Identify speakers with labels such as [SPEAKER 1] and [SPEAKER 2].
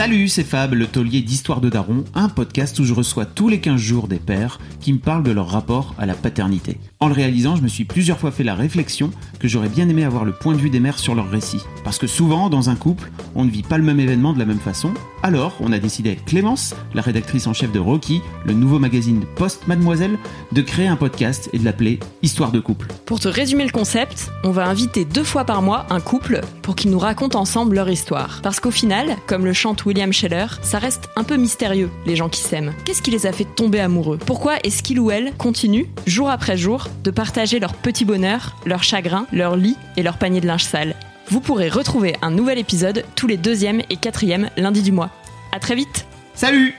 [SPEAKER 1] Salut, c'est Fab, le taulier d'Histoire de Daron, un podcast où je reçois tous les 15 jours des pères qui me parlent de leur rapport à la paternité. En le réalisant, je me suis plusieurs fois fait la réflexion que j'aurais bien aimé avoir le point de vue des mères sur leur récit. Parce que souvent, dans un couple, on ne vit pas le même événement de la même façon. Alors, on a décidé Clémence, la rédactrice en chef de Rocky, le nouveau magazine Post Mademoiselle, de créer un podcast et de l'appeler Histoire de couple.
[SPEAKER 2] Pour te résumer le concept, on va inviter deux fois par mois un couple pour qu'ils nous racontent ensemble leur histoire. Parce qu'au final, comme le chante William Scheller, ça reste un peu mystérieux, les gens qui s'aiment. Qu'est-ce qui les a fait tomber amoureux? Pourquoi est-ce qu'il ou elle continue, jour après jour, de partager leur petit bonheur, leur chagrin, leur lit et leur panier de linge sale? Vous pourrez retrouver un nouvel épisode tous les deuxième et quatrième lundis du mois. À très vite
[SPEAKER 1] Salut